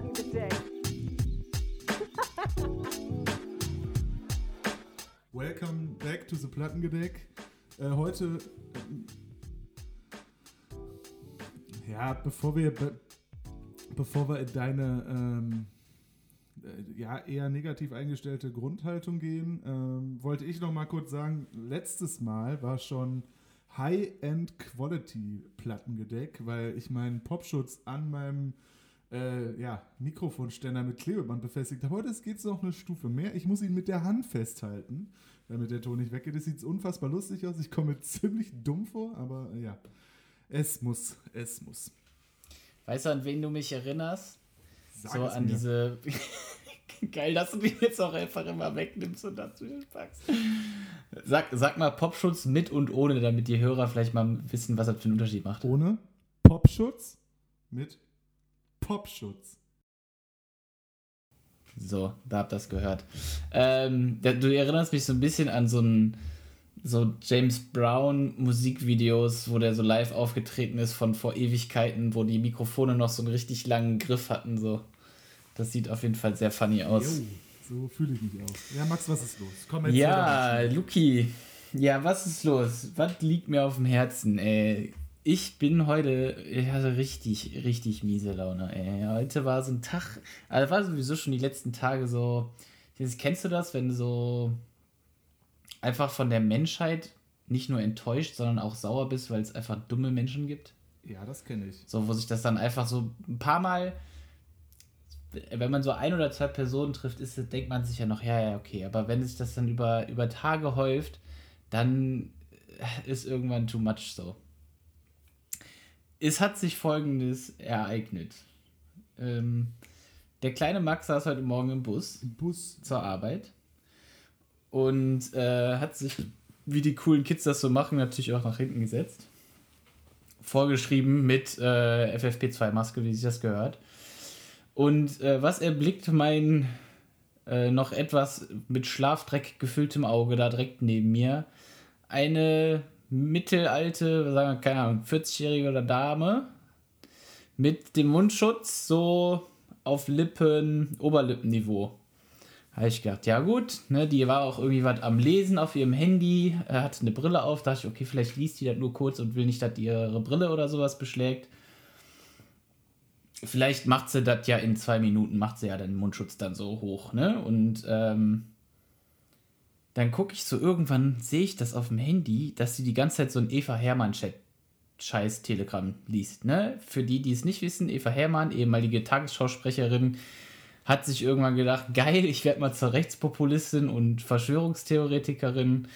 Plattengedeck. Welcome back to the Plattengedeck. Äh, heute, äh, ja, bevor wir, be bevor wir in deine ähm, äh, ja, eher negativ eingestellte Grundhaltung gehen, ähm, wollte ich noch mal kurz sagen, letztes Mal war schon High-End-Quality-Plattengedeck, weil ich meinen Popschutz an meinem äh, ja, Mikrofonständer mit Klebeband befestigt habe. Heute geht es noch eine Stufe mehr. Ich muss ihn mit der Hand festhalten, damit der Ton nicht weggeht. Das sieht unfassbar lustig aus. Ich komme ziemlich dumm vor, aber äh, ja, es muss, es muss. Weißt du, an wen du mich erinnerst? Sag so an mir. diese. Geil, dass du die jetzt auch einfach immer wegnimmst und dazwischen packst. Sag, sag mal Popschutz mit und ohne, damit die Hörer vielleicht mal wissen, was das für einen Unterschied macht. Ohne Popschutz mit Popschutz. So, da habt ihr das gehört. Ähm, du erinnerst mich so ein bisschen an so ein so James Brown Musikvideos, wo der so live aufgetreten ist von vor Ewigkeiten, wo die Mikrofone noch so einen richtig langen Griff hatten. So, das sieht auf jeden Fall sehr funny aus. Jo, so fühle ich mich auch. Ja, Max, was ist los? Komm, erzähl Ja. Luki. Ja, was ist los? Was liegt mir auf dem Herzen, ey? Ich bin heute, ich hatte richtig, richtig miese Laune, ey. Heute war so ein Tag, also war sowieso schon die letzten Tage so, kennst du das, wenn du so einfach von der Menschheit nicht nur enttäuscht, sondern auch sauer bist, weil es einfach dumme Menschen gibt? Ja, das kenne ich. So, wo sich das dann einfach so ein paar Mal, wenn man so ein oder zwei Personen trifft, ist, denkt man sich ja noch, ja, ja, okay. Aber wenn sich das dann über, über Tage häuft, dann ist irgendwann too much so. Es hat sich folgendes ereignet. Ähm, der kleine Max saß heute Morgen im Bus Im Bus. zur Arbeit und äh, hat sich, wie die coolen Kids das so machen, natürlich auch nach hinten gesetzt. Vorgeschrieben mit äh, FFP2-Maske, wie sich das gehört. Und äh, was erblickt mein äh, noch etwas mit Schlafdreck gefülltem Auge da direkt neben mir? Eine mittelalte, sagen wir, keine Ahnung, 40-jährige oder Dame mit dem Mundschutz so auf Lippen, Oberlippenniveau. Habe ich gedacht, ja gut, ne, die war auch irgendwie was am Lesen auf ihrem Handy, äh, hatte eine Brille auf, dachte ich, okay, vielleicht liest die das nur kurz und will nicht, dass die ihre Brille oder sowas beschlägt. Vielleicht macht sie das ja in zwei Minuten, macht sie ja den Mundschutz dann so hoch, ne? Und ähm, dann gucke ich so irgendwann, sehe ich das auf dem Handy, dass sie die ganze Zeit so ein Eva Hermann-Chat scheiß Telegramm liest. Ne? Für die, die es nicht wissen, Eva Hermann, ehemalige Tagesschausprecherin, hat sich irgendwann gedacht, geil, ich werde mal zur Rechtspopulistin und Verschwörungstheoretikerin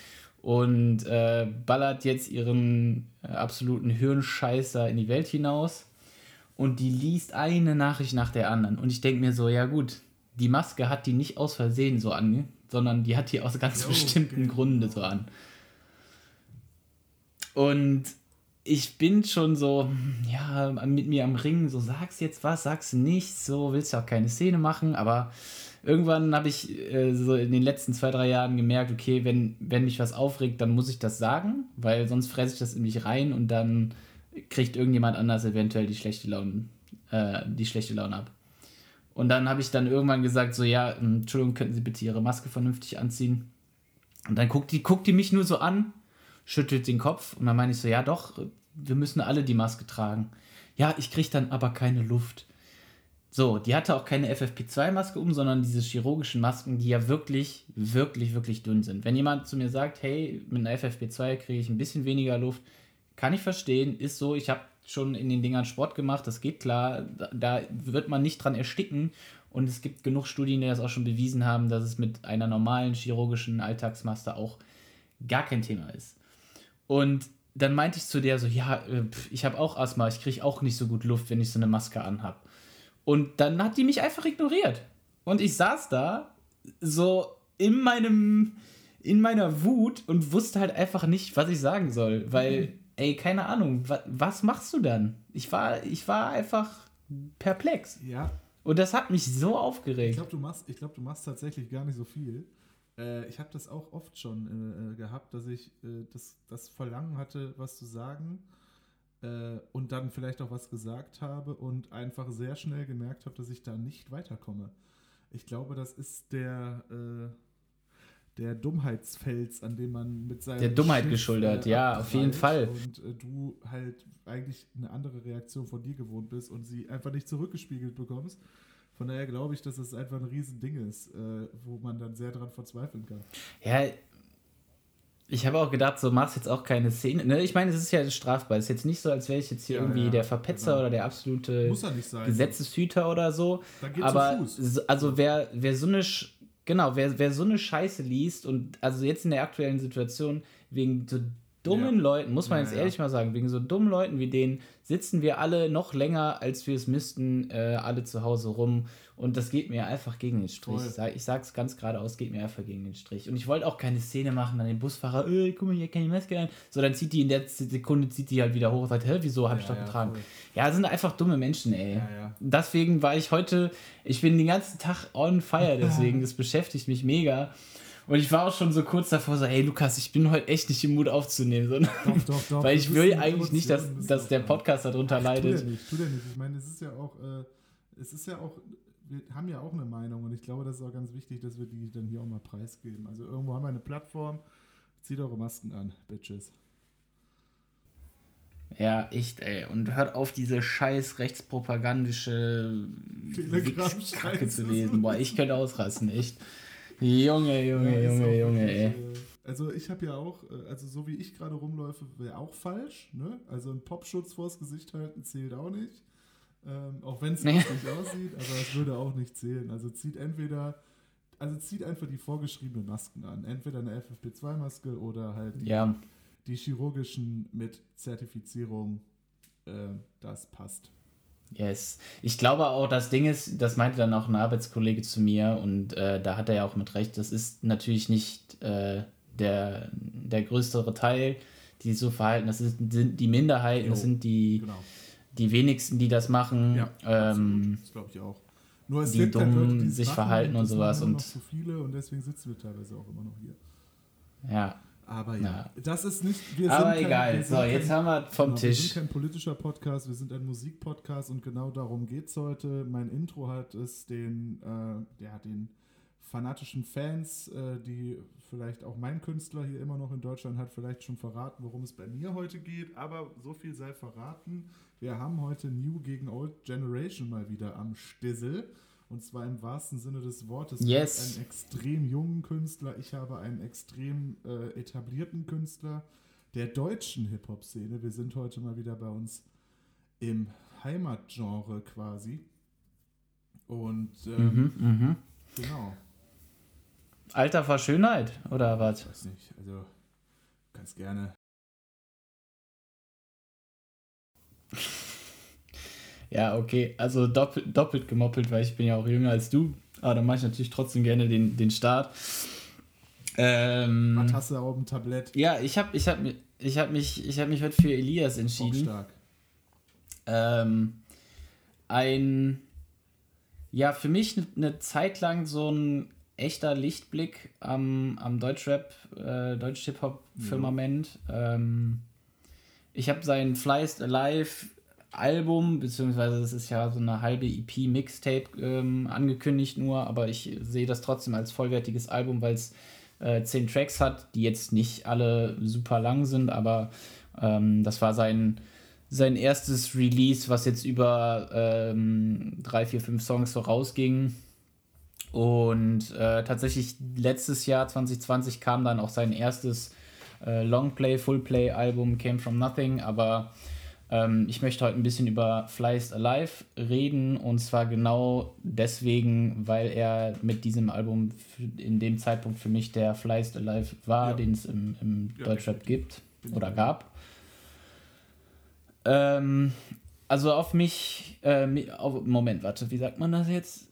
und äh, ballert jetzt ihren äh, absoluten Hirnscheißer in die Welt hinaus. Und die liest eine Nachricht nach der anderen. Und ich denke mir so, ja gut, die Maske hat die nicht aus Versehen so an, sondern die hat die aus ganz Jo, bestimmten. Gründen so an. Und ich bin schon so, ja, mit mir am Ringen, so sagst jetzt was, sagst nicht, so willst ja auch keine Szene machen, aber irgendwann habe ich äh, so in den letzten zwei, drei Jahren gemerkt, okay, wenn, wenn mich was aufregt, dann muss ich das sagen, weil sonst fresse ich das in mich rein und dann kriegt irgendjemand anders eventuell die schlechte Laune, äh, die schlechte Laune ab. Und dann habe ich dann irgendwann gesagt, so, ja, ähm, Entschuldigung, könnten Sie bitte Ihre Maske vernünftig anziehen? Und dann guckt die, guckt die mich nur so an, schüttelt den Kopf und dann meine ich so, ja doch, wir müssen alle die Maske tragen. Ja, ich kriege dann aber keine Luft. So, die hatte auch keine FFP2-Maske um, sondern diese chirurgischen Masken, die ja wirklich, wirklich, wirklich dünn sind. Wenn jemand zu mir sagt, hey, mit einer FFP2 kriege ich ein bisschen weniger Luft, kann ich verstehen, ist so, ich habe schon in den Dingern Sport gemacht, das geht klar, da, wird man nicht dran ersticken und es gibt genug Studien, die das auch schon bewiesen haben, dass es mit einer normalen chirurgischen Alltagsmaske auch gar kein Thema ist. Und dann meinte ich zu der so, ja, äh, ich habe auch Asthma, ich kriege auch nicht so gut Luft, wenn ich so eine Maske anhab. Und dann hat die mich einfach ignoriert. Und ich saß da so in meinem in meiner Wut und wusste halt einfach nicht, was ich sagen soll, weil ey, keine Ahnung, wa, was machst du dann? Ich war ich war einfach perplex Ja, und das hat mich so ich aufgeregt. glaube, du, machst- ich glaub, du machst tatsächlich gar nicht so viel. Äh, ich habe das auch oft schon äh, äh, gehabt, dass ich äh, das, das Verlangen hatte, was zu sagen. äh, und dann vielleicht auch was gesagt habe und einfach sehr schnell gemerkt habe, dass ich da nicht weiterkomme. Ich glaube, das ist der, äh, der Dummheitsfels, an dem man mit seinem Der Dummheit Schiff, geschuldet, äh, ja, auf jeden Fall. Und äh, du halt eigentlich eine andere Reaktion von dir gewohnt bist und sie einfach nicht zurückgespiegelt bekommst. Von daher glaube ich, dass es einfach ein Riesending ist, äh, wo man dann sehr dran verzweifeln kann. Ja, ich habe auch gedacht, so machst jetzt auch keine Szene. Ne? Ich meine, es ist ja strafbar. Es ist jetzt nicht so, als wäre ich jetzt hier ja, irgendwie ja, der Verpetzer genau. oder der absolute Gesetzeshüter oder so. Aber also wer, wer so eine genau, wer, wer so eine Scheiße liest und also jetzt in der aktuellen Situation wegen so dummen ja. Leuten, muss man jetzt ehrlich mal sagen, wegen so dummen Leuten wie denen sitzen wir alle noch länger, als wir es müssten, äh, alle zu Hause rum und das geht mir einfach gegen den Strich. Ich, sag, ich sag's ganz geradeaus, geht mir einfach gegen den Strich. Und ich wollte auch keine Szene machen an den Busfahrer, äh, guck mal, hier kann die Maske ein. So, dann zieht die in der Sekunde, zieht die halt wieder hoch und sagt, hä, wieso hab ja, ich doch ja, getragen? Cool. Ja, das sind einfach dumme Menschen, ey. Ja, ja. Deswegen war ich heute, ich bin den ganzen Tag on fire, deswegen, das beschäftigt mich mega. Und ich war auch schon so kurz davor, so, hey Lukas, ich bin heute echt nicht im Mut aufzunehmen. So, doch, doch, doch. Weil ich will eigentlich nicht, dass, dass der Podcast darunter Ach, leidet. Tu der nicht, tu der nicht. Ich meine, es ist ja auch, äh, es ist ja auch wir haben ja auch eine Meinung und ich glaube, das ist auch ganz wichtig, dass wir die dann hier auch mal preisgeben. Also irgendwo haben wir eine Plattform. Zieht eure Masken an, Bitches. Ja, echt, ey. Und hört auf, diese scheiß rechtspropagandische Kacke zu lesen. Boah, ich könnte ausrasten, echt. Junge, Junge, ja, Junge, Junge, ey. Äh, also ich habe ja auch, äh, also so wie ich gerade rumläufe, wäre auch falsch. Ne? Also ein Popschutz vors Gesicht halten zählt auch nicht. Ähm, auch wenn es nee. nicht aussieht, aber es würde auch nicht zählen. Also zieht entweder, also zieht einfach die vorgeschriebenen Masken an. Entweder eine FFP2-Maske oder halt die, ja. die chirurgischen mit Zertifizierung. Äh, das passt. Yes. Ich glaube auch, das Ding ist, das meinte dann auch ein Arbeitskollege zu mir und äh, da hat er ja auch mit recht, das ist natürlich nicht äh, der, der größere Teil, die so verhalten, das ist, sind die Minderheiten, das sind die, genau die wenigsten, die das machen. Ja, ähm, das glaube ich auch. Nur es die dumm halt sich verhalten und sowas. Und zu viele und deswegen sitzen wir teilweise auch immer noch hier. Ja. Aber ja, ja. das ist nicht. Aber kein, egal, so, jetzt haben wir vom genau, Tisch. Wir sind kein politischer Podcast, wir sind ein Musikpodcast und genau darum geht es heute. Mein Intro hat es den, äh, hat den fanatischen Fans, äh, die vielleicht auch mein Künstler hier immer noch in Deutschland hat, vielleicht schon verraten, worum es bei mir heute geht. Aber so viel sei verraten. Wir haben heute New gegen Old Generation mal wieder am Stissel. Und zwar im wahrsten Sinne des Wortes. Yes. Einen extrem jungen Künstler. Ich habe einen extrem äh, etablierten Künstler der deutschen Hip-Hop-Szene. Wir sind heute mal wieder bei uns im Heimatgenre quasi. Und ähm, mhm, mh. genau. Alter vor Schönheit, oder was? Ich weiß nicht. Also, ganz gerne Ja, okay. Also doppelt, doppelt gemoppelt, weil ich bin ja auch jünger als du. Aber dann mache ich natürlich trotzdem gerne den, den Start. Ähm, Was hast du auf dem Tablett? Ja, ich habe ich hab, ich hab mich, hab mich heute für Elias entschieden. Auch stark. Ähm, ein, ja, für mich eine ne Zeit lang so ein echter Lichtblick am, am Deutschrap, äh, Deutsch-Hip-Hop-Firmament. Ja. Ähm, ich habe sein Flyest Alive Album, beziehungsweise das ist ja so eine halbe EP-Mixtape ähm, angekündigt nur, aber ich sehe das trotzdem als vollwertiges Album, weil es äh, zehn Tracks hat, die jetzt nicht alle super lang sind, aber ähm, das war sein, sein erstes Release, was jetzt über ähm, drei, vier, fünf Songs so rausging. Und äh, tatsächlich letztes Jahr 2020 kam dann auch sein erstes äh, Longplay, Fullplay-Album Came From Nothing, aber ähm, ich möchte heute ein bisschen über Flyest Alive reden und zwar genau deswegen, weil er mit diesem Album in dem Zeitpunkt für mich der Flyest Alive war, ja. den es im, im ja, Deutschrap gibt oder gab. Ähm, also auf mich, äh, auf, Moment, warte, wie sagt man das jetzt?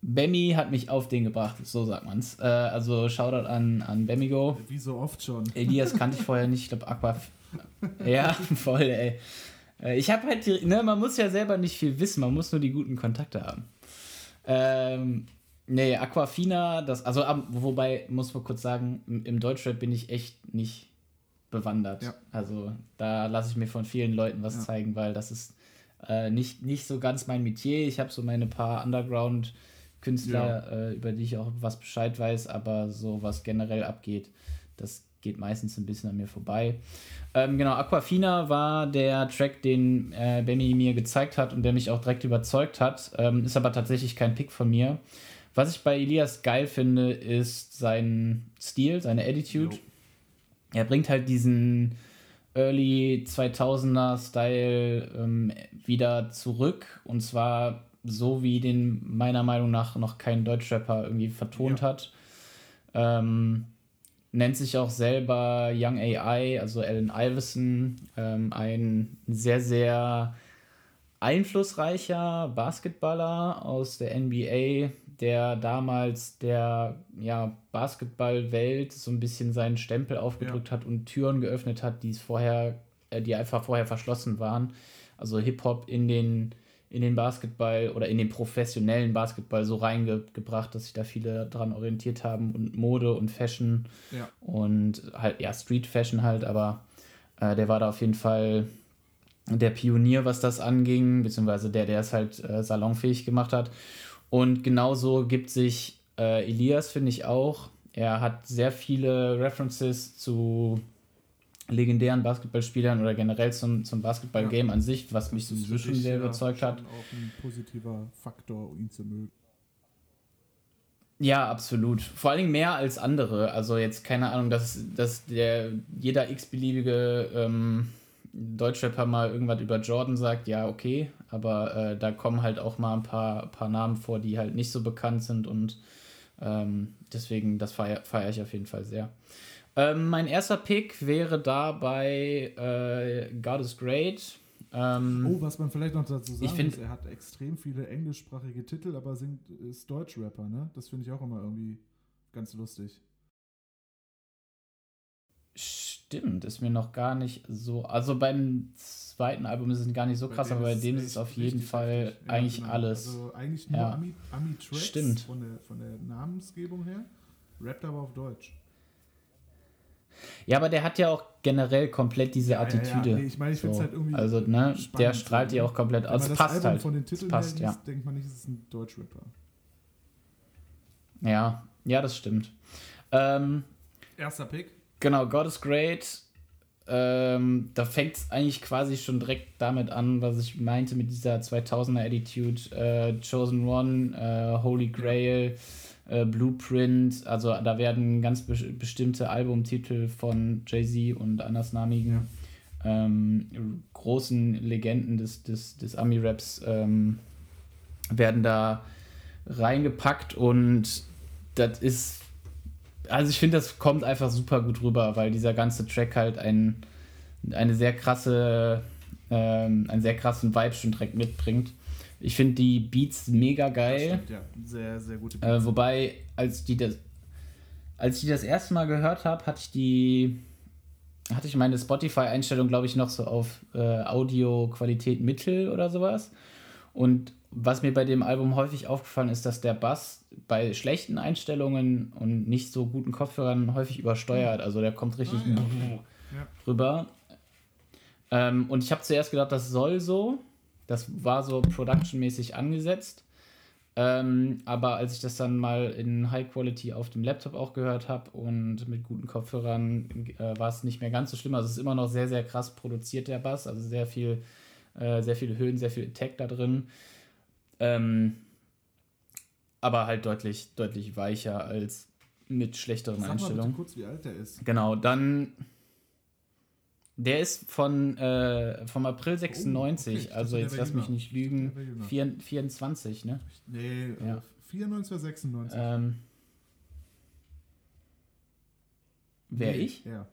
Bemmy hat mich auf den gebracht, so sagt man's. Äh, also Shoutout an, an Bemigo. Wie so oft schon. Elias kannte ich vorher nicht, ich glaube Aqua. ja, voll, ey. Äh, ich habe halt, die, ne, man muss ja selber nicht viel wissen, man muss nur die guten Kontakte haben. Ähm, nee, Aquafina, das, also wobei, muss man kurz sagen, im, Deutschrap bin ich echt nicht bewandert. Ja. Also da lasse ich mir von vielen Leuten was Ja. zeigen, weil das ist äh, nicht, nicht so ganz mein Metier. Ich habe so meine paar Underground-Künstler, äh, über die ich auch was Bescheid weiß, aber so was generell abgeht, das geht meistens ein bisschen an mir vorbei. Ähm, genau, Aquafina war der Track, den äh, Benny mir gezeigt hat und der mich auch direkt überzeugt hat. Ähm, ist aber tatsächlich kein Pick von mir. Was ich bei Elias geil finde, ist sein Stil, seine Attitude. Jo. Er bringt halt diesen Early 2000er Style ähm, wieder zurück und zwar so, wie den meiner Meinung nach noch kein Deutschrapper irgendwie vertont Ja. hat. Ähm, nennt sich auch selber Young AI, also Allen Iverson, ähm, ein sehr, sehr einflussreicher Basketballer aus der NBA, der damals der ja, Basketballwelt so ein bisschen seinen Stempel aufgedrückt hat und Türen geöffnet hat, die es vorher, äh, die einfach vorher verschlossen waren. Also Hip-Hop in den, in den Basketball oder in den professionellen Basketball so reingebracht, dass sich da viele dran orientiert haben und Mode und Fashion Ja. und halt, ja, Street Fashion halt, aber äh, der war da auf jeden Fall der Pionier, was das anging, beziehungsweise der, der es halt äh, salonfähig gemacht hat. Und genauso gibt sich äh, Elias, finde ich auch. Er hat sehr viele References zu legendären Basketballspielern oder generell zum, zum Basketball-Game an sich, was mich Das ist sowieso schon sehr ja überzeugt hat. auch ein positiver Faktor, ihn zu mögen. Ja, absolut. Vor allen Dingen mehr als andere. Also jetzt keine Ahnung, dass, dass der jeder x-beliebige ähm, Deutschrapper mal irgendwas über Jordan sagt, ja, okay, aber äh, da kommen halt auch mal ein paar, paar Namen vor, die halt nicht so bekannt sind und ähm, deswegen, das feiere feier ich auf jeden Fall sehr. Ähm, mein erster Pick wäre dabei äh, God is Great. Ähm, Oh, was man vielleicht noch dazu sagen Ich find- muss, er hat extrem viele englischsprachige Titel, aber singt, ist Deutschrapper, ne? Das finde ich auch immer irgendwie ganz lustig. Stimmt, ist mir noch gar nicht so. Also beim zweiten Album ist es gar nicht so krass, aber bei dem ist es auf jeden richtig Fall. Ja, eigentlich genau. alles. Also eigentlich nur Ja. Ami- Ami-Tracks Stimmt. Von, der, von der Namensgebung her, rappt aber auf Deutsch. Ja, aber der hat ja auch generell komplett diese Ja, ja, ja. Attitüde. Nee, ich meine, ich finde es So. halt irgendwie Also, ne, spannend der so, strahlt ne? die auch komplett aus. das passt Album halt. von den Es Titeln passt, ja. liest, denkt man nicht, es ist ein Deutschrapper. Ja, ja, das stimmt. Ähm, Erster Pick. Genau, God is Great. Ähm, da fängt es eigentlich quasi schon direkt damit an, was ich meinte mit dieser 2000er Attitude. Äh, Chosen One, äh, Holy Grail, äh, Blueprint. Also da werden ganz be bestimmte Albumtitel von Jay-Z und andersnamigen ähm, großen Legenden des, des, des Ami-Raps ähm, werden da reingepackt und das ist also ich finde, das kommt einfach super gut rüber, weil dieser ganze Track halt ein, eine sehr krasse, ähm, einen sehr krassen Vibe schon direkt mitbringt. Ich finde die Beats mega Das geil. stimmt, ja. Sehr, sehr gute Äh, wobei, als die das, als ich die das erste Mal gehört habe, hatte ich die, hatte ich meine Spotify-Einstellung, glaube ich, noch so auf äh, Audio-Qualität Mittel oder sowas. Und was mir bei dem Album häufig aufgefallen ist, dass der Bass bei schlechten Einstellungen und nicht so guten Kopfhörern häufig übersteuert. Also der kommt richtig ja, okay. Ja. rüber. Ähm, und ich habe zuerst gedacht, das soll so. Das war so productionmäßig angesetzt. Ähm, aber als ich das dann mal in High Quality auf dem Laptop auch gehört habe und mit guten Kopfhörern, äh, war es nicht mehr ganz so schlimm. Also es ist immer noch sehr, sehr krass produziert, der Bass. Also sehr viel, äh, sehr viele Höhen, sehr viel Attack da drin. Ähm, aber halt deutlich, deutlich weicher als mit schlechteren Sag mal bitte Einstellungen. kurz, wie alt der ist. Genau, dann. Der ist von vom April 96, Oh, okay. Also jetzt lass mich jünger. nicht lügen. der wär jünger. Vier, 24, ne? Nee, Ja. äh, 94 oder 96? Ähm, wer Nee, ich? Ja. Ja,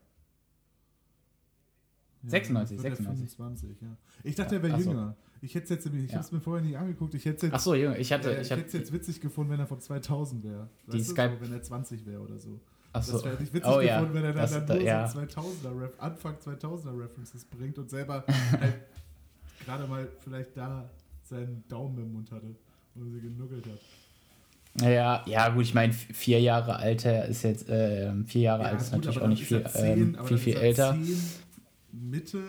96, wird der 96. 25, ja. Ich dachte, er wäre Ach so. jünger. Ich hätte es jetzt, ich Ja. habe es mir vorher nicht angeguckt. Ich hätte es jetzt, Ach so, Junge, ich hatte, äh, ich hätte es jetzt witzig gefunden, wenn er von 2000 wäre. Die Skype- so, wenn er 20 wäre oder so. Ach so, Das wäre nicht witzig oh gefunden, wenn er dann, dann da, nur ja, so 2000er Ref Anfang 2000er References bringt und selber halt gerade mal vielleicht da seinen Daumen im Mund hatte und sie genuggelt hat. Ja, ja, gut, ich meine, vier Jahre alter ist jetzt, äh, vier Jahre ja, alt ist gut, natürlich auch nicht viel, zehn, ähm, viel, viel älter. Mitte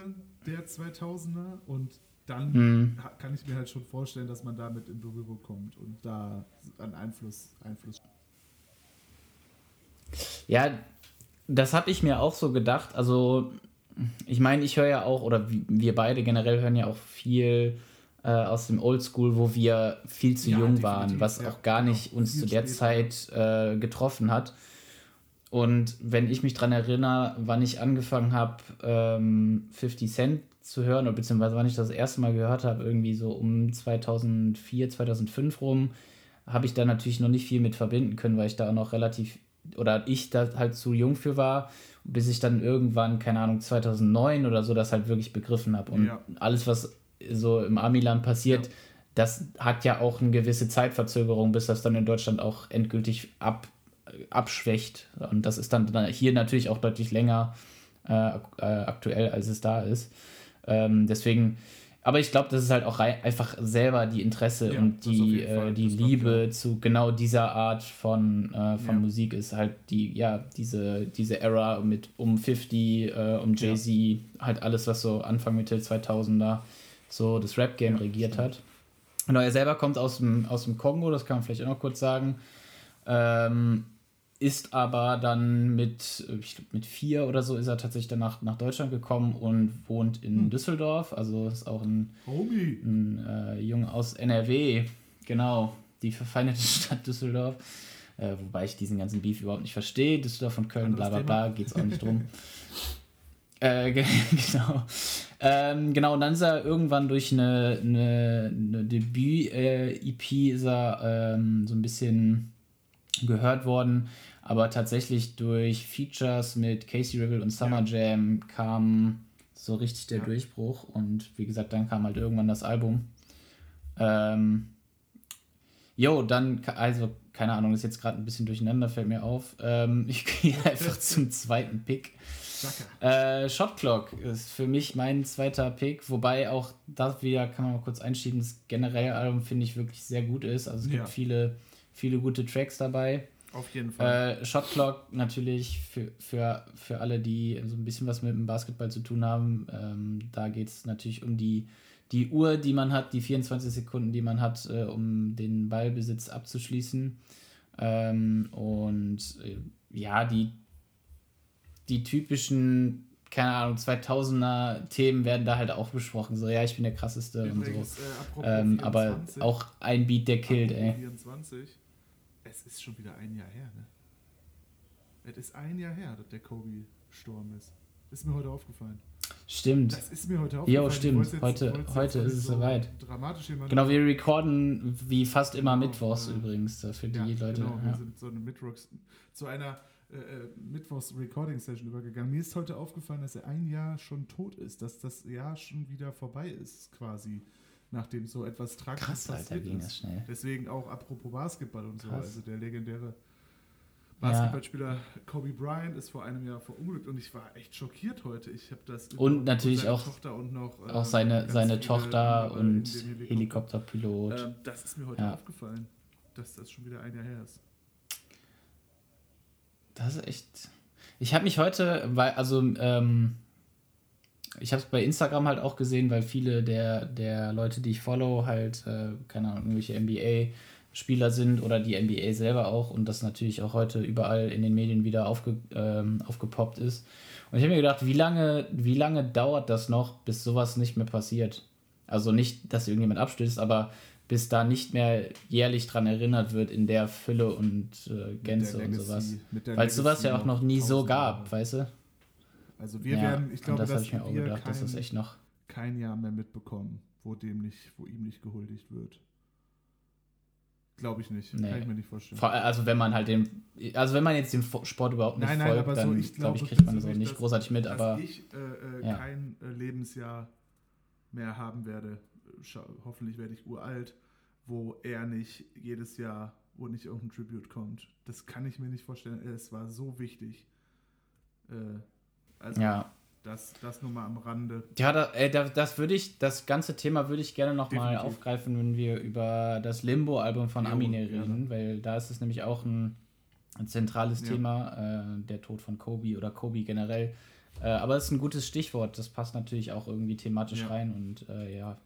der 2000er und dann hm. kann ich mir halt schon vorstellen, dass man damit in Berührung kommt und da an Einfluss, Einfluss. Ja, das habe ich mir auch so gedacht. Also, ich meine, ich höre ja auch, oder wir beide generell hören ja auch viel äh, aus dem Oldschool, wo wir viel zu ja, jung waren, was ja, auch gar genau. nicht uns zu der Zeit äh, getroffen hat. Und wenn ich mich daran erinnere, wann ich angefangen habe, ähm, 50 Cent zu hören, oder beziehungsweise wann ich das erste Mal gehört habe, irgendwie so um 2004, 2005 rum, habe ich da natürlich noch nicht viel mit verbinden können, weil ich da auch noch relativ, oder ich da halt zu jung für war, bis ich dann irgendwann, keine Ahnung, 2009 oder so das halt wirklich begriffen habe. Und ja. alles, was so im Amiland passiert, ja. das hat ja auch eine gewisse Zeitverzögerung, bis das dann in Deutschland auch endgültig ab, abschwächt. Und das ist dann hier natürlich auch deutlich länger äh, äh aktuell, als es da ist. Ähm, deswegen, aber ich glaube, das ist halt auch einfach selber die Interesse ja, und die, äh, die Liebe zu genau dieser Art von, äh, von ja. Musik ist halt die, ja, diese, diese Era mit um 50, äh, um Jay-Z, ja. halt alles, was so Anfang, Mitte 2000er so das Rap-Game regiert hat. Genau, er selber kommt aus dem, aus dem Kongo, das kann man vielleicht auch noch kurz sagen. Ähm, ist aber dann mit, ich glaub, mit vier oder so ist er tatsächlich danach nach Deutschland gekommen und wohnt in hm. Düsseldorf. Also ist auch ein, ein äh, Junge aus NRW, genau, die verfeindete Stadt Düsseldorf. Äh, wobei ich diesen ganzen Beef überhaupt nicht verstehe. Düsseldorf und Köln, bla bla bla, geht es auch nicht drum. äh, genau. Ähm, genau, und dann ist er irgendwann durch eine, eine, eine Debüt-EP äh, ist er ähm, so ein bisschen gehört worden. Aber tatsächlich durch Features mit Casey Rebel und Summer ja. Jam kam so richtig der ja. Durchbruch. Und wie gesagt, dann kam halt irgendwann das Album. Ähm, jo, dann, also keine Ahnung, ist jetzt gerade ein bisschen durcheinander, fällt mir auf. Ähm, ich gehe einfach zum zweiten Pick. Äh, Shot Clock ist für mich mein zweiter Pick, wobei auch das wieder, kann man mal kurz einschieben, das generelle Album finde ich wirklich sehr gut ist. Also es ja. gibt viele viele gute Tracks dabei. Auf jeden Fall. Äh, Shot Clock natürlich für, für, für alle, die so ein bisschen was mit dem Basketball zu tun haben. Ähm, da geht es natürlich um die, die Uhr, die man hat, die 24 Sekunden, die man hat, äh, um den Ballbesitz abzuschließen. Ähm, und äh, ja, die, die typischen keine Ahnung, 2000er Themen werden da halt auch besprochen. So, ja, ich bin der krasseste Übrigens, und so. Äh, ähm, aber auch ein Beat, der killt, ey. 24 es ist schon wieder ein Jahr her, ne? Es ist ein Jahr her, dass der Kobe gestorben ist. Ist mir heute aufgefallen. Stimmt. Das ist mir heute aufgefallen. Ja, stimmt. Jetzt, heute heute ist es so soweit. Dramatisch genau, wir recorden wie fast immer genau, Mittwochs äh, übrigens. Für die ja, Leute. Genau, ja. wir sind so eine Mittwochs, zu einer äh, äh, Mittwochs Recording Session übergegangen. Mir ist heute aufgefallen, dass er ein Jahr schon tot ist, dass das Jahr schon wieder vorbei ist, quasi nachdem so etwas Tragisches passiert Alter, ging ist. Das schnell. Deswegen auch apropos Basketball und so, Krass. also der legendäre Basketballspieler ja. Kobe Bryant ist vor einem Jahr verunglückt und ich war echt schockiert heute. Ich habe das und natürlich auch, und noch, auch äh, seine, seine Tochter und Helikopter. Helikopterpilot. Ähm, das ist mir heute ja. aufgefallen, dass das schon wieder ein Jahr her ist. Das ist echt. Ich habe mich heute, weil also ähm, ich habe es bei Instagram halt auch gesehen, weil viele der, der Leute, die ich follow, halt, äh, keine Ahnung, irgendwelche NBA-Spieler sind oder die NBA selber auch und das natürlich auch heute überall in den Medien wieder aufge, ähm, aufgepoppt ist. Und ich habe mir gedacht, wie lange, wie lange dauert das noch, bis sowas nicht mehr passiert? Also nicht, dass irgendjemand abstößt, aber bis da nicht mehr jährlich dran erinnert wird in der Fülle und äh, Gänze und sowas. Weil es sowas ja auch noch nie so gab, Jahre. weißt du? Also wir ja, werden, ich glaube, das dass wir gedacht, kein, das echt noch kein Jahr mehr mitbekommen, wo dem nicht, wo ihm nicht gehuldigt wird. Glaube ich nicht. Nee. Kann ich mir nicht vorstellen. Also wenn man halt den, also wenn man jetzt dem Sport überhaupt nicht nein, nein, folgt, dann so, ich glaube, glaub ich, kriegt man so nicht dass, großartig mit. Aber ich äh, äh, ja. kein äh, Lebensjahr mehr haben werde. Hoffentlich werde ich uralt, wo er nicht jedes Jahr, wo nicht irgendein Tribute kommt. Das kann ich mir nicht vorstellen. Es war so wichtig. Äh, also ja. Das, das nur mal am Rande. Ja, da, da, das würde ich, das ganze Thema würde ich gerne nochmal aufgreifen, wenn wir über das Limbo-Album von jo, Amine reden, ja. weil da ist es nämlich auch ein, ein zentrales ja. Thema, äh, der Tod von Kobe oder Kobe generell. Äh, aber es ist ein gutes Stichwort, das passt natürlich auch irgendwie thematisch ja. rein und äh, ja,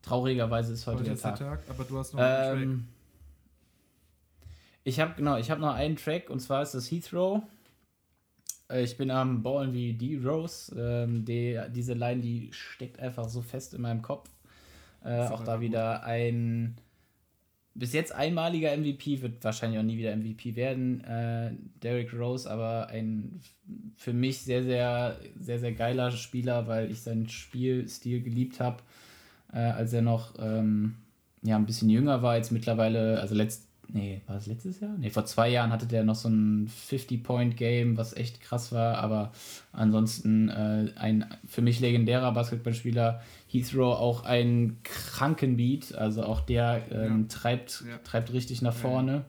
traurigerweise ist heute, heute der ist Tag. Der Tag. Aber du hast noch ähm, einen Track. Ich habe genau, ich habe noch einen Track und zwar ist das Heathrow. Äh, ich bin am Ballen wie D-Rose. Ähm, die, diese Line, die steckt einfach so fest in meinem Kopf. Äh, auch da wieder gut. ein bis jetzt einmaliger MVP, wird wahrscheinlich auch nie wieder MVP werden, äh, Derrick Rose, aber ein für mich sehr, sehr, sehr, sehr geiler Spieler, weil ich seinen Spielstil geliebt habe, äh, als er noch ähm, ja, ein bisschen jünger war, jetzt mittlerweile, also letzt, nee, war es letztes Jahr? Nee, vor zwei Jahren hatte der noch so ein 50-Point-Game, was echt krass war, aber ansonsten äh, ein für mich legendärer Basketballspieler. Heathrow auch ein kranken Beat, also auch der ähm, ja. Treibt, ja. treibt richtig nach vorne.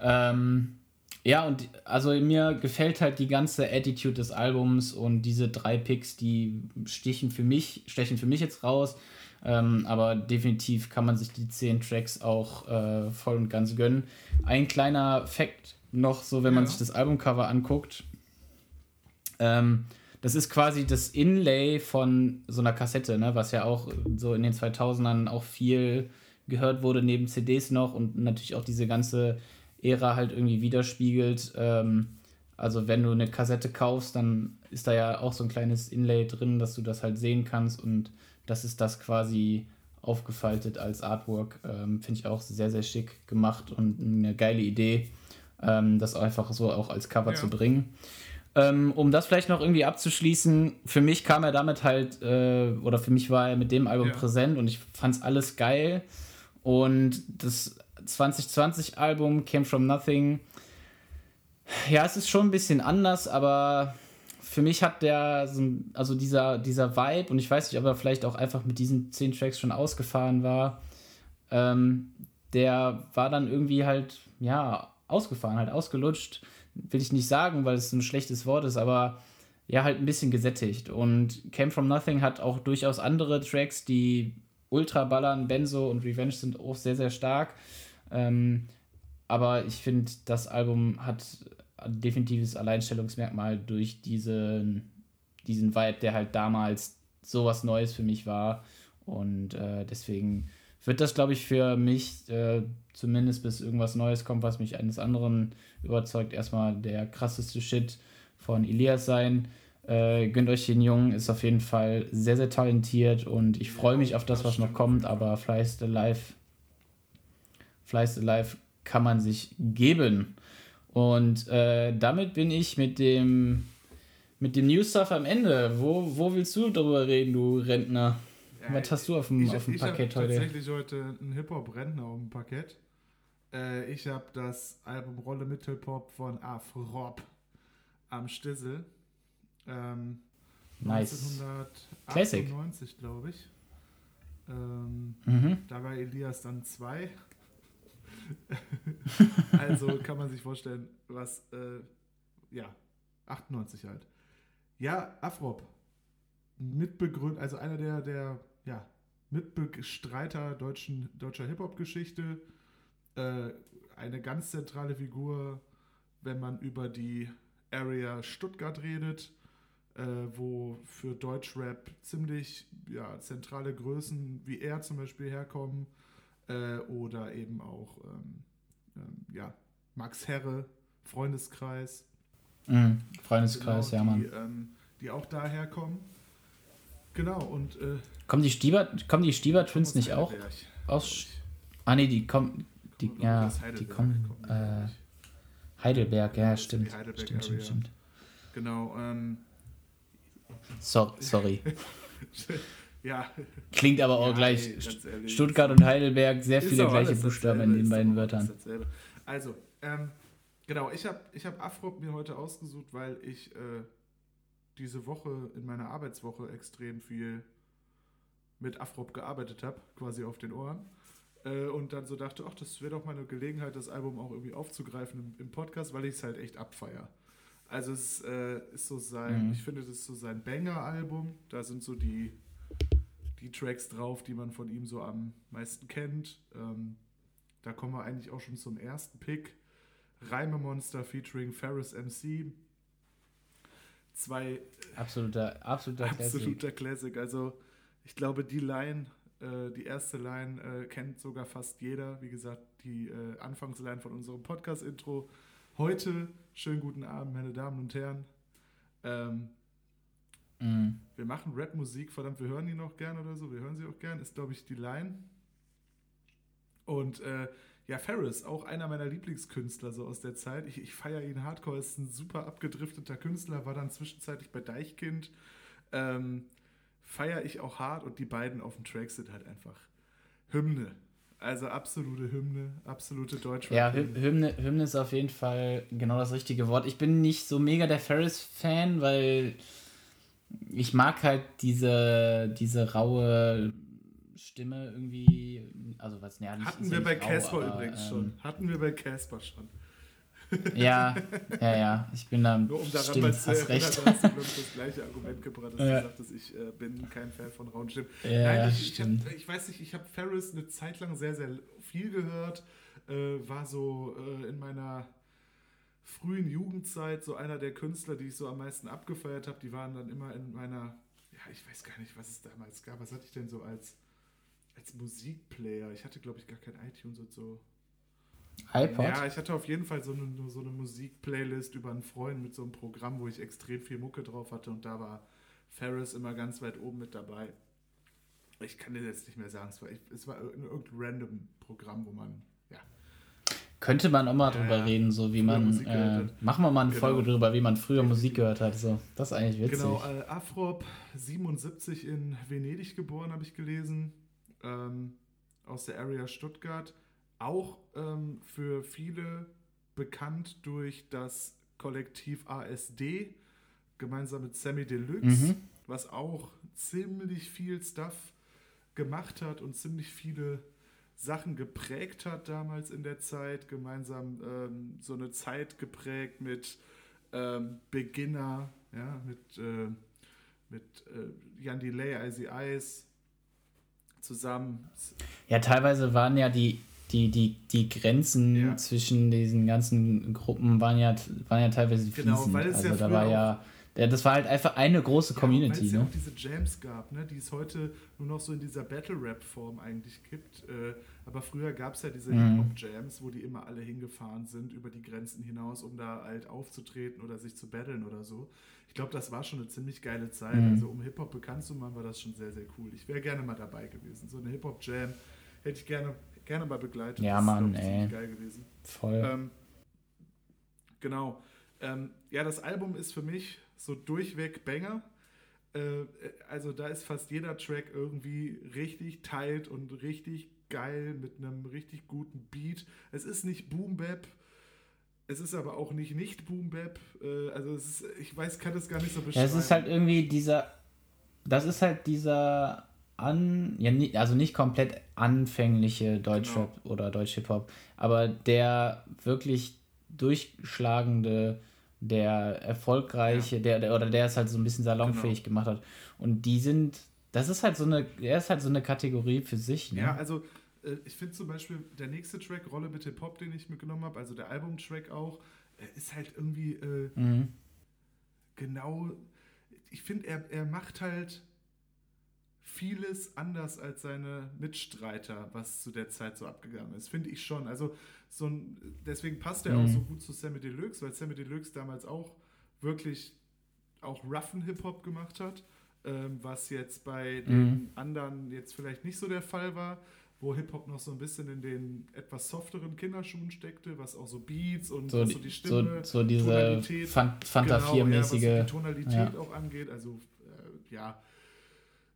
Ja. Ähm, ja, und also mir gefällt halt die ganze Attitude des Albums und diese drei Picks, die stechen für mich, stechen für mich jetzt raus. Ähm, aber definitiv kann man sich die zehn Tracks auch äh, voll und ganz gönnen. Ein kleiner Fact noch, so wenn ja. man sich das Albumcover anguckt. Ähm, das ist quasi das Inlay von so einer Kassette, ne, was ja auch so in den 2000ern auch viel gehört wurde, neben CDs noch und natürlich auch diese ganze Ära halt irgendwie widerspiegelt. Ähm, also wenn du eine Kassette kaufst, dann ist da ja auch so ein kleines Inlay drin, dass du das halt sehen kannst und das ist das quasi aufgefaltet als Artwork. Ähm, Finde ich auch sehr, sehr schick gemacht und eine geile Idee, ähm, das einfach so auch als Cover ja. zu bringen. Ähm, um das vielleicht noch irgendwie abzuschließen, für mich kam er damit halt, äh, oder für mich war er mit dem Album ja. präsent und ich fand es alles geil. Und das 2020-Album Came From Nothing, ja, es ist schon ein bisschen anders, aber für mich hat der, also dieser, dieser Vibe, und ich weiß nicht, ob er vielleicht auch einfach mit diesen zehn Tracks schon ausgefahren war, ähm, der war dann irgendwie halt, ja, ausgefahren, halt ausgelutscht. Will ich nicht sagen, weil es ein schlechtes Wort ist, aber ja, halt ein bisschen gesättigt. Und Came From Nothing hat auch durchaus andere Tracks, die ultra ballern. Benzo und Revenge sind auch sehr, sehr stark. Ähm, aber ich finde, das Album hat definitives Alleinstellungsmerkmal durch diesen, diesen Vibe, der halt damals sowas Neues für mich war. Und äh, deswegen wird das, glaube ich, für mich äh, zumindest bis irgendwas Neues kommt, was mich eines anderen überzeugt, erstmal der krasseste Shit von Elias sein. Äh, gönnt euch den Jungen, ist auf jeden Fall sehr, sehr talentiert und ich freue mich auf das, was noch kommt, aber Fleiß Alive, Fleiß Alive kann man sich geben. Und äh, damit bin ich mit dem, mit dem News Stuff am Ende. Wo, wo willst du darüber reden, du Rentner? Ja, Was hast du auf dem, ich, auf dem ich Parkett heute? Ich habe tatsächlich heute einen Hip-Hop-Rentner auf dem Parkett. Äh, ich habe das Album Rolle Mittelpop von Afrop am Stissel. Ähm, nice. 1998, glaube ich. Ähm, mhm. Da war Elias dann zwei. also kann man sich vorstellen, was, äh, ja, 98 halt. Ja, Afrop, Mitbegründer, also einer der, der ja, Mitbestreiter deutschen, deutscher Hip-Hop-Geschichte, äh, eine ganz zentrale Figur, wenn man über die Area Stuttgart redet, äh, wo für Deutschrap ziemlich ja, zentrale Größen wie er zum Beispiel herkommen äh, oder eben auch ähm, ähm, ja, Max Herre, Freundeskreis. Mhm, Freundeskreis, genau, ja, die, Mann. Ähm, die auch daher kommen. Genau, und. Äh, kommen die Stieber, kommen die Stieber Twins nicht auch aus. Ah, nee, die kommen. Die, ja, die kommen. Äh, Heidelberg, ja, stimmt. Heidelberg stimmt, stimmt, stimmt. Genau, ähm. So, sorry. Ja. Klingt aber auch ja, gleich. Ey, Stuttgart und Heidelberg, sehr viele gleiche Buchstaben in den beiden Wörtern. Also, ähm, genau, ich habe ich hab Afrop mir heute ausgesucht, weil ich äh, diese Woche in meiner Arbeitswoche extrem viel mit Afrop gearbeitet habe, quasi auf den Ohren. Äh, und dann so dachte, ach, das wäre doch mal eine Gelegenheit, das Album auch irgendwie aufzugreifen im, im Podcast, weil ich es halt echt abfeier. Also es äh, ist so sein, Mhm. ich finde, das ist so sein Banger-Album. Da sind so die, die Tracks drauf, die man von ihm so am meisten kennt. Ähm, da kommen wir eigentlich auch schon zum ersten Pick. Reime Monster featuring Ferris MC. Zwei Absoluter, absoluter Classic. absoluter Classic. Also ich glaube, die Line, äh, die erste Line äh, kennt sogar fast jeder. Wie gesagt, die äh, Anfangsline von unserem Podcast-Intro. Heute, schönen guten Abend, meine Damen und Herren. Ähm, Mhm. wir machen Rap-Musik, verdammt, wir hören die noch gern oder so. Wir hören sie auch gern, ist, glaube ich, die Line. Und äh, ja, Ferris, auch einer meiner Lieblingskünstler so aus der Zeit. Ich, ich feiere ihn hardcore, ist ein super abgedrifteter Künstler, war dann zwischenzeitlich bei Deichkind. Ähm, feiere ich auch hart und die beiden auf dem Track sind halt einfach Hymne. Also absolute Hymne, absolute deutsche Ja, Hy- Hymne, Hymne ist auf jeden Fall genau das richtige Wort. Ich bin nicht so mega der Ferris-Fan, weil ich mag halt diese, diese raue Stimme irgendwie. Also, was, ja, nicht, Hatten wir bei Casper übrigens ähm, schon. Hatten wir bei Casper schon. Ja, ja, ja. Ich bin da. Nur um daran Stimmt, mal zu hast erinnern, recht. hast du, das gleiche Argument gebracht, dass Ja. du sagtest, ich äh, bin kein Fan von rauen Stimmen. Ja, Nein, ich, ich, stimmt. hab, ich weiß nicht, ich habe Ferris eine Zeit lang sehr, sehr viel gehört. Äh, war so äh, in meiner frühen Jugendzeit so einer der Künstler, die ich so am meisten abgefeiert habe. Die waren dann immer in meiner, ja, ich weiß gar nicht, was es damals gab. Was hatte ich denn so als, als Musikplayer? Ich hatte, glaube ich, gar kein iTunes und so. iPod? Ja, ich hatte auf jeden Fall so eine, so eine Musik-Playlist über einen Freund mit so einem Programm, wo ich extrem viel Mucke drauf hatte und da war Ferris immer ganz weit oben mit dabei. Ich kann dir jetzt nicht mehr sagen, es war, es war irgendein random Programm, wo man. Könnte man auch mal drüber ja. reden, so wie man. Äh, machen wir mal eine Genau. Folge drüber, wie man früher Musik gehört hat. So, das ist eigentlich witzig. Genau, äh, Afrop, 77 in Venedig geboren, habe ich gelesen. Ähm, aus der Area Stuttgart. Auch ähm, für viele bekannt durch das Kollektiv ASD, gemeinsam mit Sammy Deluxe, Mhm. was auch ziemlich viel Stuff gemacht hat und ziemlich viele Sachen geprägt hat damals in der Zeit. Gemeinsam ähm, so eine Zeit geprägt mit ähm, Beginner, ja, mit, äh, mit äh, Jan Delay, Icy Ice zusammen. Ja, teilweise waren ja die, die, die, die Grenzen Ja. zwischen diesen ganzen Gruppen waren ja, waren ja teilweise Genau, fließend. weil es also ja da war ja, ja, das war halt einfach eine große Ja, Community, weil es ja ne? auch diese Jams gab, ne, die es heute nur noch so in dieser Battle-Rap-Form eigentlich gibt. Äh, aber früher gab es ja diese Mhm. Hip-Hop-Jams, wo die immer alle hingefahren sind über die Grenzen hinaus, um da halt aufzutreten oder sich zu battlen oder so. Ich glaube, das war schon eine ziemlich geile Zeit. Mhm. Also um Hip-Hop bekannt zu machen, war das schon sehr, sehr cool. Ich wäre gerne mal dabei gewesen. So eine Hip-Hop-Jam hätte ich gerne, gerne mal begleitet. Ja, Das ist, Mann, ich, ey. ziemlich geil gewesen. Voll. Ähm, genau. Ähm, ja, das Album ist für mich so durchweg Banger. Äh, also da ist fast jeder Track irgendwie richtig tight und richtig geil mit einem richtig guten Beat. Es ist nicht Boom Bap. Es ist aber auch nicht nicht Boom Bap. Äh, also ist, ich weiß, kann das gar nicht so ja, beschreiben. es ist halt irgendwie dieser, das ist halt dieser an, ja, also nicht komplett anfängliche Deutschrap oder Deutsch-Hip-Hop, aber der wirklich durchschlagende, der erfolgreiche, der, der, oder der es halt so ein bisschen salonfähig Genau. gemacht hat. Und die sind, das ist halt so eine, er ist halt so eine Kategorie für sich, ne? Ja, also äh, ich finde zum Beispiel der nächste Track, Rolle mit Hip Hop, den ich mitgenommen habe, also der Albumtrack auch, äh, ist halt irgendwie äh, Mhm. genau, ich finde, er, er macht halt vieles anders als seine Mitstreiter, was zu der Zeit so abgegangen ist, finde ich schon. Also so ein, deswegen passt er auch Mhm. so gut zu Sammy Deluxe, weil Sammy Deluxe damals auch wirklich auch roughen Hip-Hop gemacht hat, ähm, was jetzt bei den Mhm. anderen jetzt vielleicht nicht so der Fall war, wo Hip-Hop noch so ein bisschen in den etwas softeren Kinderschuhen steckte, was auch so Beats und So, was die, so die so, Stimme, so diese Tonalität, Fan Fanta Genau, ja, 4-mäßige. was so die Tonalität ja. auch angeht, also äh, ja,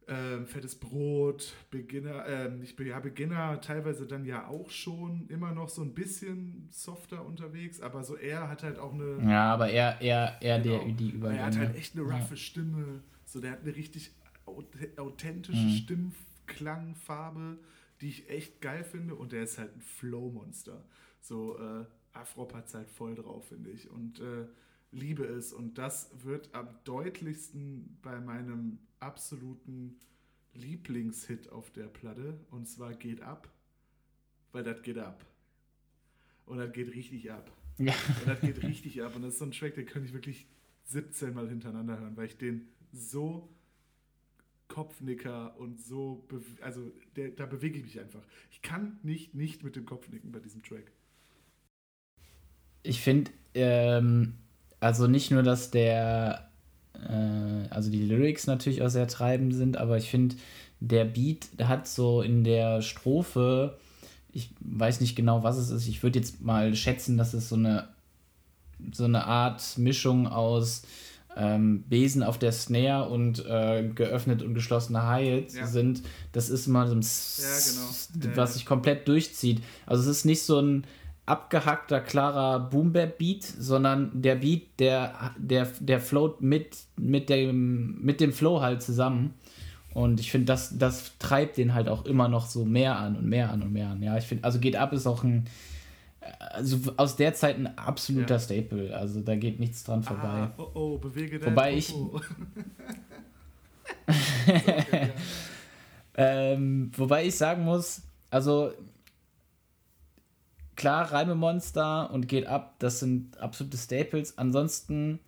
ähm, fettes Brot, Beginner, ähm, nicht ja, Beginner teilweise dann ja auch schon immer noch so ein bisschen softer unterwegs, aber so er hat halt auch eine, Ja, aber eher, eher der, Genau. die er hat halt Übergänge. echt eine Ja. roughe Stimme, so der hat eine richtig auth- authentische Mhm. Stimmklangfarbe, die ich echt geil finde und der ist halt ein Flow-Monster. So, äh, Afrop hat halt voll drauf, finde ich. Und äh, liebe es. Und das wird am deutlichsten bei meinem absoluten Lieblingshit auf der Platte. Und zwar Geht ab. Weil das geht ab. Und das geht richtig ab. Ja. Und das geht richtig ab. Und das ist so ein Track, den könnte ich wirklich 17 Mal hintereinander hören, weil ich den so Kopfnicker und so, also der, da bewege ich mich einfach. Ich kann nicht nicht mit dem Kopfnicken bei diesem Track. Ich finde, ähm, also nicht nur, dass der, äh, also die Lyrics natürlich auch sehr treibend sind, aber ich finde, der Beat hat so in der Strophe, ich weiß nicht genau, was es ist, ich würde jetzt mal schätzen, dass es so eine, so eine Art Mischung aus ähm, Besen auf der Snare und äh, geöffnet und geschlossene Hi-Hats ja. sind. Das ist immer so ein, ja, genau. was sich komplett durchzieht. Also es ist nicht so ein abgehackter, klarer Boom-Bap-Beat, sondern der Beat, der, der, der float mit, mit, dem, mit dem Flow halt zusammen. Und ich finde, das, das treibt den halt auch immer noch so mehr an und mehr an und mehr an. Ja, ich finde, also geht ab ist auch ein, also aus der Zeit ein absoluter ja. Staple. Also da geht nichts dran ah, vorbei. Ah, oh, oh, bewege dein Wobei ich. okay, ähm, wobei ich sagen muss, also klar, Reimemonster und geht ab, das sind absolute Staples. Ansonsten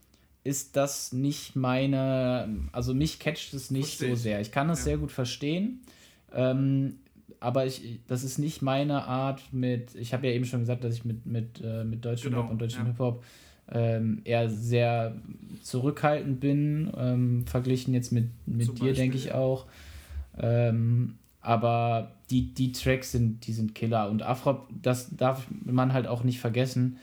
ist das nicht meine, also mich catcht es nicht Versteh so sehr. Ich kann es ja. sehr gut verstehen, ähm, aber ich, das ist nicht meine Art mit, ich habe ja eben schon gesagt, dass ich mit, mit, äh, mit deutschem genau, Rap und deutschem ja. Hip-Hop ähm, eher sehr zurückhaltend bin, ähm, verglichen jetzt mit, mit dir, denke ich auch. Ähm, aber die, die Tracks sind, die sind Killer. Und Afrop, das darf man halt auch nicht vergessen,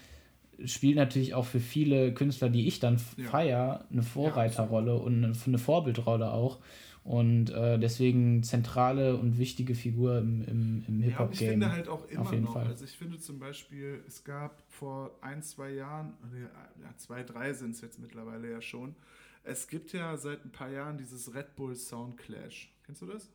spielt natürlich auch für viele Künstler, die ich dann ja. feier, eine Vorreiterrolle ja, und eine, eine, Vorbildrolle auch. Und äh, deswegen zentrale und wichtige Figur im, im, im Hip-Hop-Game. Ja, ich finde halt auch immer auf jeden noch. Fall. Also ich finde zum Beispiel, es gab vor ein, zwei Jahren, ja, zwei, drei sind es jetzt mittlerweile ja schon, es gibt ja seit ein paar Jahren dieses Red Bull Sound Clash. Kennst du das?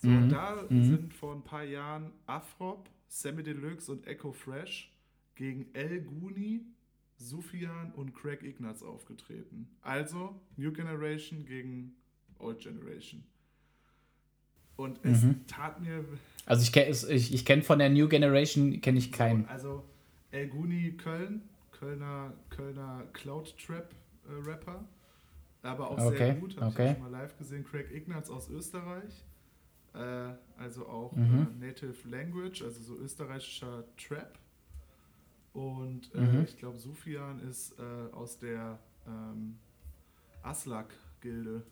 So, mhm. da mhm. sind vor ein paar Jahren Afrop, Sammy Deluxe und Echo Fresh gegen El Guni, Sufjan und Craig Ignatz aufgetreten. Also New Generation gegen Old Generation. Und es mhm. tat mir. Also ich kenne ich, ich kenn von der New Generation kenne ich keinen. So, also El Guni Köln, Kölner, Kölner Cloud Trap äh, Rapper. Aber auch okay. sehr gut, habe okay. ich schon mal live gesehen. Craig Ignatz aus Österreich. Äh, also auch mhm. äh, Native Language, also so österreichischer Trap. Und äh, mhm. ich glaube, Sufian ist äh, aus der ähm, Aslak-Gilde.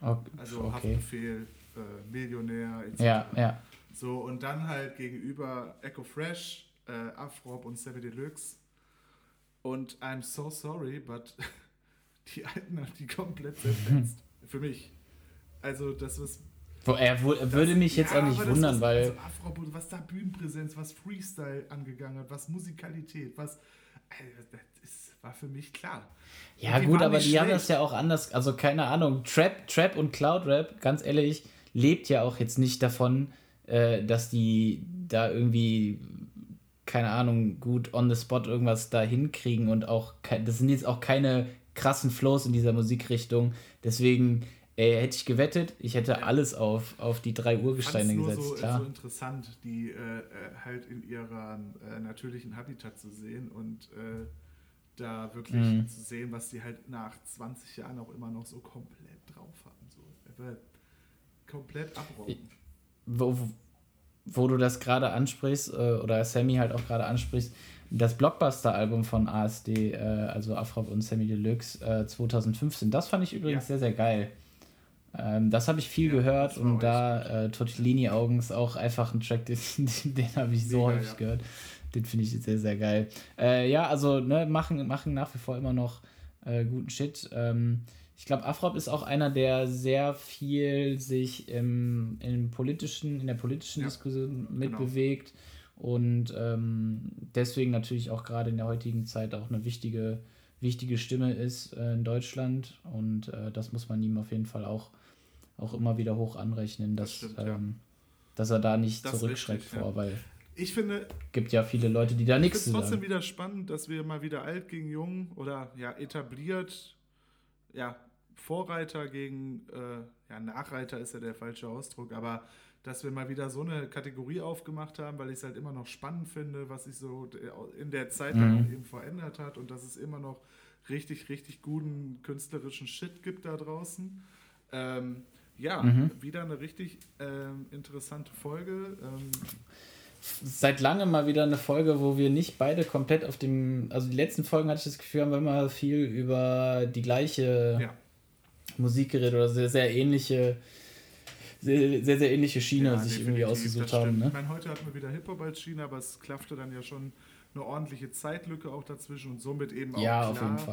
Okay. Also okay. Haftbefehl, äh, Millionär, etc. Ja, ja. So, und dann halt gegenüber Echo Fresh, Afrop und Savvy Deluxe. Und I'm so sorry, but die Alten haben die komplett zerfetzt. Für mich. Also, das ist. Er würde mich jetzt ja, auch nicht wundern, was, weil. Also Afro, was da Bühnenpräsenz, was Freestyle angegangen hat, was Musikalität, was. Das ist, war für mich klar. Ja, gut, aber die schlecht. haben das ja auch anders. Also, keine Ahnung. Trap, Trap und Cloud Rap, ganz ehrlich, lebt ja auch jetzt nicht davon, äh, dass die da irgendwie keine Ahnung, gut on the spot irgendwas da hinkriegen und auch, das sind jetzt auch keine krassen Flows in dieser Musikrichtung. Deswegen Ey, hätte ich gewettet, ich hätte ja. alles auf, auf die drei Urgesteine gesetzt. So, klar. so interessant, die äh, äh, halt in ihrem äh, natürlichen Habitat zu sehen und äh, da wirklich mhm. zu sehen, was die halt nach 20 Jahren auch immer noch so komplett drauf haben. So. Komplett abräumen. Wo, wo du das gerade ansprichst, äh, oder Sammy halt auch gerade ansprichst, das Blockbuster-Album von ASD, äh, also Afrop und Sammy Deluxe 2015, das fand ich übrigens ja. sehr, sehr geil. Ähm, das habe ich viel ja, gehört und da äh, Tortellini-Augen ist auch einfach ein Track, den, den habe ich so Mega, häufig ja. gehört. Den finde ich sehr, sehr geil. Äh, ja, also ne, machen, machen nach wie vor immer noch äh, guten Shit. Ähm, ich glaube, Afrop ist auch einer, der sehr viel sich im, im politischen, in der politischen ja, Diskussion genau. mitbewegt genau. und ähm, deswegen natürlich auch gerade in der heutigen Zeit auch eine wichtige, wichtige Stimme ist äh, in Deutschland und äh, das muss man ihm auf jeden Fall auch auch immer wieder hoch anrechnen, dass, das stimmt, ähm, ja. dass er da nicht das zurückschreckt vor, ja. weil ich finde. Gibt ja viele Leute, die da nichts sagen. Es trotzdem wieder spannend, dass wir mal wieder alt gegen jung oder ja etabliert, ja, Vorreiter gegen, äh, ja, Nachreiter ist ja der falsche Ausdruck, aber dass wir mal wieder so eine Kategorie aufgemacht haben, weil ich es halt immer noch spannend finde, was sich so in der Zeit mhm. dann eben verändert hat und dass es immer noch richtig, richtig guten künstlerischen Shit gibt da draußen. Ähm, ja, mhm. wieder eine richtig ähm, interessante Folge. Ähm, Seit langem mal wieder eine Folge, wo wir nicht beide komplett auf dem. Also die letzten Folgen hatte ich das Gefühl, haben wir immer viel über die gleiche ja. Musik geredet oder sehr, sehr ähnliche. Sehr, sehr, sehr ähnliche Schiene ja, sich irgendwie ausgesucht haben. Ne? Ich meine, heute hatten wir wieder Hip-Hop als Schiene, aber es klaffte dann ja schon eine ordentliche Zeitlücke auch dazwischen und somit eben auch ja, klar auf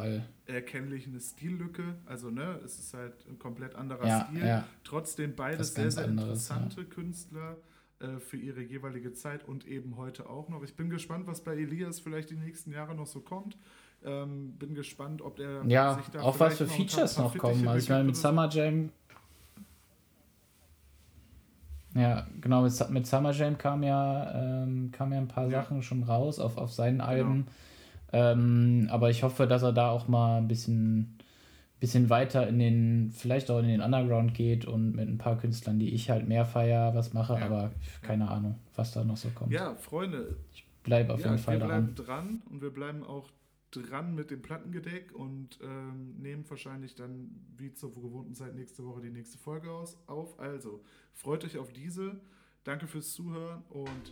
erkennlich eine Stillücke. Also ne, es ist halt ein komplett anderer ja, Stil. Ja. Trotzdem beides sehr, sehr anderes, interessante ja. Künstler äh, für ihre jeweilige Zeit und eben heute auch noch. Ich bin gespannt, was bei Elias vielleicht die nächsten Jahre noch so kommt. Ähm, bin gespannt, ob er ja, sich da auch was für Features noch kommen. Also ich meine, mit Summer Jam ja, genau, mit, mit Summer Jam kam ja, ähm, kam ja ein paar ja. Sachen schon raus auf, auf seinen genau. Alben. Genau. Ähm, aber ich hoffe, dass er da auch mal ein bisschen, bisschen weiter in den, vielleicht auch in den Underground geht und mit ein paar Künstlern, die ich halt mehr feier, was mache, ja. aber keine ja. Ahnung, was da noch so kommt. Ja, Freunde. Ich bleibe auf jeden Fall dran. Wir bleiben dran und wir bleiben auch dran mit dem Plattengedeck und ähm, nehmen wahrscheinlich dann wie zur gewohnten Zeit nächste Woche die nächste Folge aus, auf. Also freut euch auf diese. Danke fürs Zuhören und